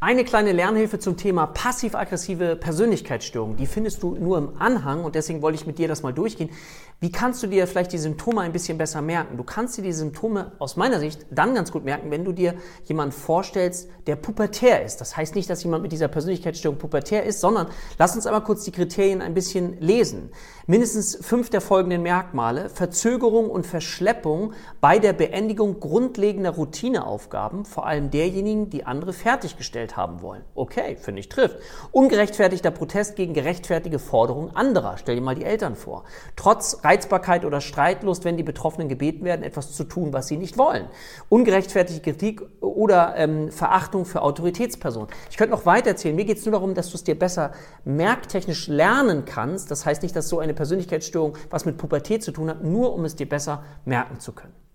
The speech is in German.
Eine kleine Lernhilfe zum Thema passiv-aggressive Persönlichkeitsstörung, die findest du nur im Anhang und deswegen wollte ich mit dir das mal durchgehen. Wie kannst du dir vielleicht die Symptome ein bisschen besser merken? Du kannst dir die Symptome aus meiner Sicht dann ganz gut merken, wenn du dir jemanden vorstellst, der pubertär ist. Das heißt nicht, dass jemand mit dieser Persönlichkeitsstörung pubertär ist, sondern lass uns aber kurz die Kriterien ein bisschen lesen. Mindestens fünf der folgenden Merkmale. Verzögerung und Verschleppung bei der Beendigung grundlegender Routineaufgaben, vor allem derjenigen, die andere fertiggestellt Geld haben wollen. Okay, finde ich trifft. Ungerechtfertigter Protest gegen gerechtfertige Forderungen anderer. Stell dir mal die Eltern vor. Trotz Reizbarkeit oder Streitlust, wenn die Betroffenen gebeten werden, etwas zu tun, was sie nicht wollen. Ungerechtfertigte Kritik oder ähm, Verachtung für Autoritätspersonen. Ich könnte noch weiter erzählen. Mir geht es nur darum, dass du es dir besser merktechnisch lernen kannst. Das heißt nicht, dass so eine Persönlichkeitsstörung was mit Pubertät zu tun hat, nur um es dir besser merken zu können.